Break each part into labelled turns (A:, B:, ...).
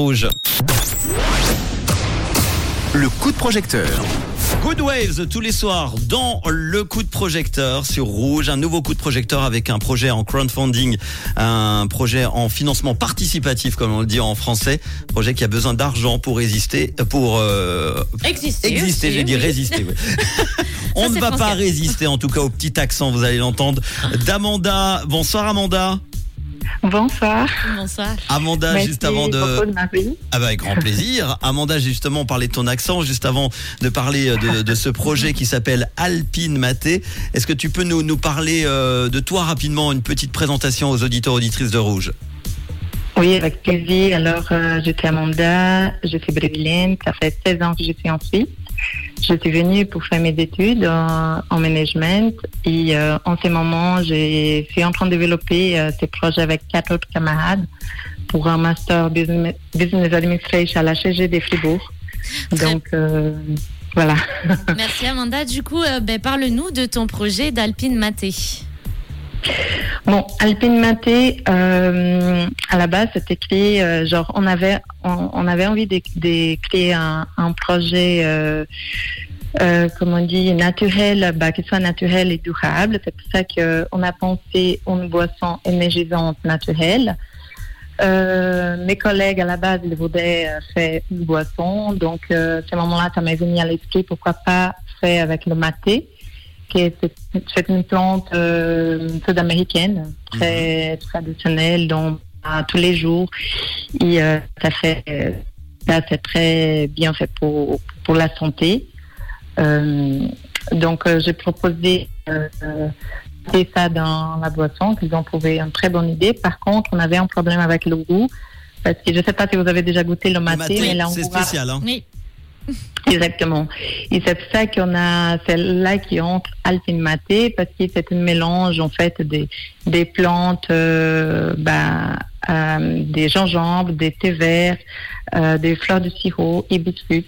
A: Rouge. Le coup de projecteur. Good Waves tous les soirs dans le coup de projecteur sur Rouge, un nouveau coup de projecteur avec un projet en crowdfunding, un projet en financement participatif comme on le dit en français, projet qui a besoin d'argent pour résister, pour euh,
B: Exister.
A: j'ai dit
B: oui.
A: résister. oui. on ne va pas résister en tout cas au petit accent, vous allez l'entendre. D'Amanda, bonsoir Amanda.
C: Bonsoir.
B: Bonsoir.
A: Amanda,
C: Merci
A: juste avant de...
C: de.
A: Ah bah avec grand plaisir. Amanda, justement, on parlait de ton accent, juste avant de parler euh, de, de ce projet qui s'appelle Alpine Maté. Est-ce que tu peux nous, nous parler euh, de toi rapidement, une petite présentation aux auditeurs auditrices de Rouge?
C: Oui, avec plaisir. Alors, euh, je suis Amanda, je suis brésilienne. Ça fait 16 ans que je suis en Suisse. Je suis venue pour faire mes études en, en management et euh, en ce moment, je suis en train de développer euh, ces projets avec quatre autres camarades pour un master business, business administration à la HG de Fribourg. Donc, euh, voilà.
B: Merci Amanda. Du coup, euh, ben, parle-nous de ton projet d'Alpine Maté.
C: Bon, Alpine Maté, euh, à la base, c'était créé, euh, genre, on avait, envie de, créer un, projet, euh, euh, comme on dit, naturel, bah, qui soit naturel et durable. C'est pour ça qu'on a pensé une boisson énergisante naturelle. Mes collègues à la base ils voulaient faire une boisson, donc à ce moment-là, ça m'est venu à l'esprit pourquoi pas faire avec le maté, qui est c'est- une plante euh, sud-américaine très traditionnelle, dont à tous les jours, et euh, ça fait euh, ça c'est très bien fait pour pour la santé. Euh, donc euh, j'ai proposé euh, euh, c'est ça dans la boisson, qu'ils ont trouvé une très bonne idée. Par contre, on avait un problème avec le goût, parce que je ne sais pas si vous avez déjà goûté le
A: Le
C: maté, mais là on
A: c'est spécial. Hein
B: Oui.
C: Exactement. Et c'est pour ça qu'on a celle-là qui entre Alpine Maté, parce que c'est un mélange en fait des, des plantes, euh, bah, euh, des gingembre, des thés verts, euh, des fleurs de sirop, hibiscus,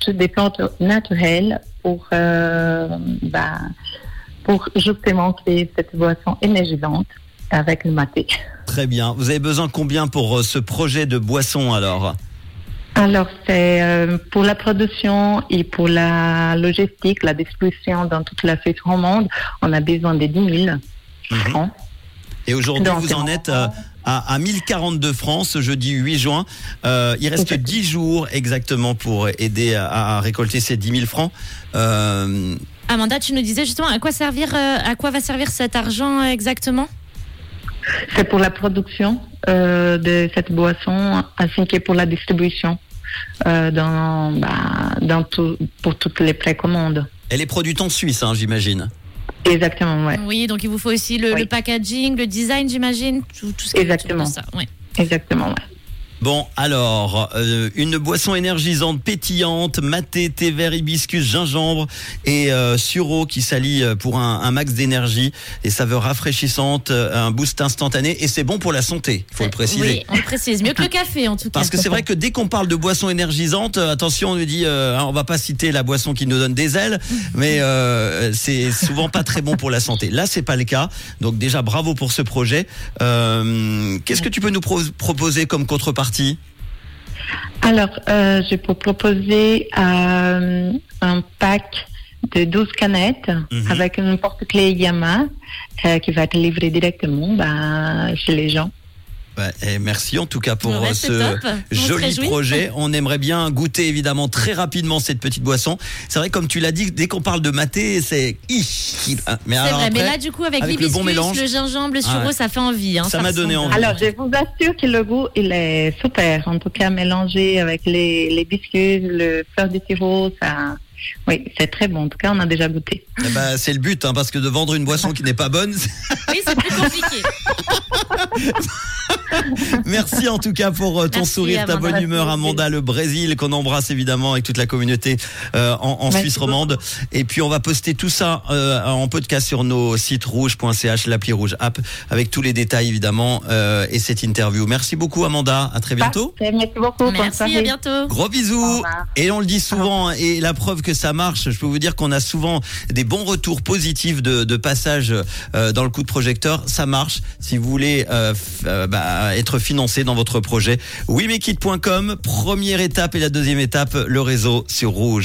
C: toutes des plantes naturelles pour, bah, pour justement créer cette boisson énergisante avec le maté.
A: Très bien. Vous avez besoin combien pour ce projet de boisson alors?
C: Alors, c'est euh, pour la production et pour la logistique, la distribution dans toute la Suisse romande, on a besoin de 10 000 francs.
A: Et aujourd'hui, vous en êtes euh, à, à 1042 francs ce jeudi 8 juin. Euh, il reste
C: Exactement.
A: 10 jours exactement pour aider à, à récolter ces 10 000 francs. Euh,
B: Amanda, tu nous disais justement à quoi servir, euh, à quoi va servir cet argent euh, exactement?
C: C'est pour la production euh, de cette boisson ainsi que pour la distribution euh, dans, bah, dans tout, pour toutes les précommandes.
A: elle est produite en Suisse, hein, j'imagine.
C: Exactement, ouais.
B: Oui, donc il vous faut aussi le,
C: Oui.
B: le packaging, le design, j'imagine, tout, tout ce qui est autour
C: Exactement.
B: ça. Ouais.
C: Exactement, ouais.
A: Bon, alors, euh, une boisson énergisante, pétillante, maté, thé vert, hibiscus, gingembre et euh, sureau qui s'allie euh, pour un, un max d'énergie, des saveurs rafraîchissantes, euh, un boost instantané et c'est bon pour la santé, il faut le préciser.
B: Oui, on le précise. Mieux que le café en tout cas.
A: Parce que c'est vrai que dès qu'on parle de boisson énergisante, euh, attention, on nous dit, euh, hein, on va pas citer la boisson qui nous donne des ailes, mais euh, c'est souvent pas très bon pour la santé. Là, c'est pas le cas. Donc déjà, bravo pour ce projet. Euh, Qu'est-ce que tu peux nous pro- proposer comme contrepartie
C: Alors, euh, je peux proposer euh, un pack de 12 canettes
A: Mhm.
C: avec une porte-clés Yamaha euh, qui va être livré directement bah, chez les gens.
A: Ouais, et merci en tout cas pour
B: Ouais,
A: euh, ce joli projet. On aimerait bien goûter évidemment très rapidement cette petite boisson. C'est vrai, comme tu l'as dit, dès qu'on parle de maté, c'est. Ih, Mais
B: C'est
A: alors
B: vrai, mais
A: après,
B: là du coup avec,
A: avec le
B: l'hibiscus,
A: bon mélange.
B: le gingembre, le
A: Ah
B: sureau,
A: ouais.
B: ça fait envie. hein,
A: Ça m'a donné envie.
C: Alors, je vous assure que le goût, il est super. En tout cas, mélangé avec les, les biscuits, le fleur de sirop, ça... Oui, c'est très bon. En tout cas, on a déjà goûté.
A: eh ben, c'est le but, hein, parce que de vendre une boisson qui n'est pas bonne.
B: Oui, c'est plus compliqué.
A: Merci en tout cas pour euh, ton
B: Merci,
A: sourire, ta bonne humeur, Amanda, le Brésil, qu'on embrasse évidemment avec toute la communauté euh, en, en Suisse romande. Et puis on va poster tout ça euh, en podcast sur nos sites rouge.ch, l'appli rouge app, avec tous les détails évidemment euh, et cette interview. Merci beaucoup Amanda, à très bientôt.
C: Parfait, Merci beaucoup.
B: Merci, à bientôt.
A: Gros bisous. Et on le dit souvent, et la preuve que ça marche, je peux vous dire qu'on a souvent des bons retours positifs de, de passage euh, dans le coup de projecteur. Ça marche. Si vous voulez euh, euh, bah, être financé dans votre projet. WeMakeIt.com, première étape et la deuxième étape, le réseau sur Rouge.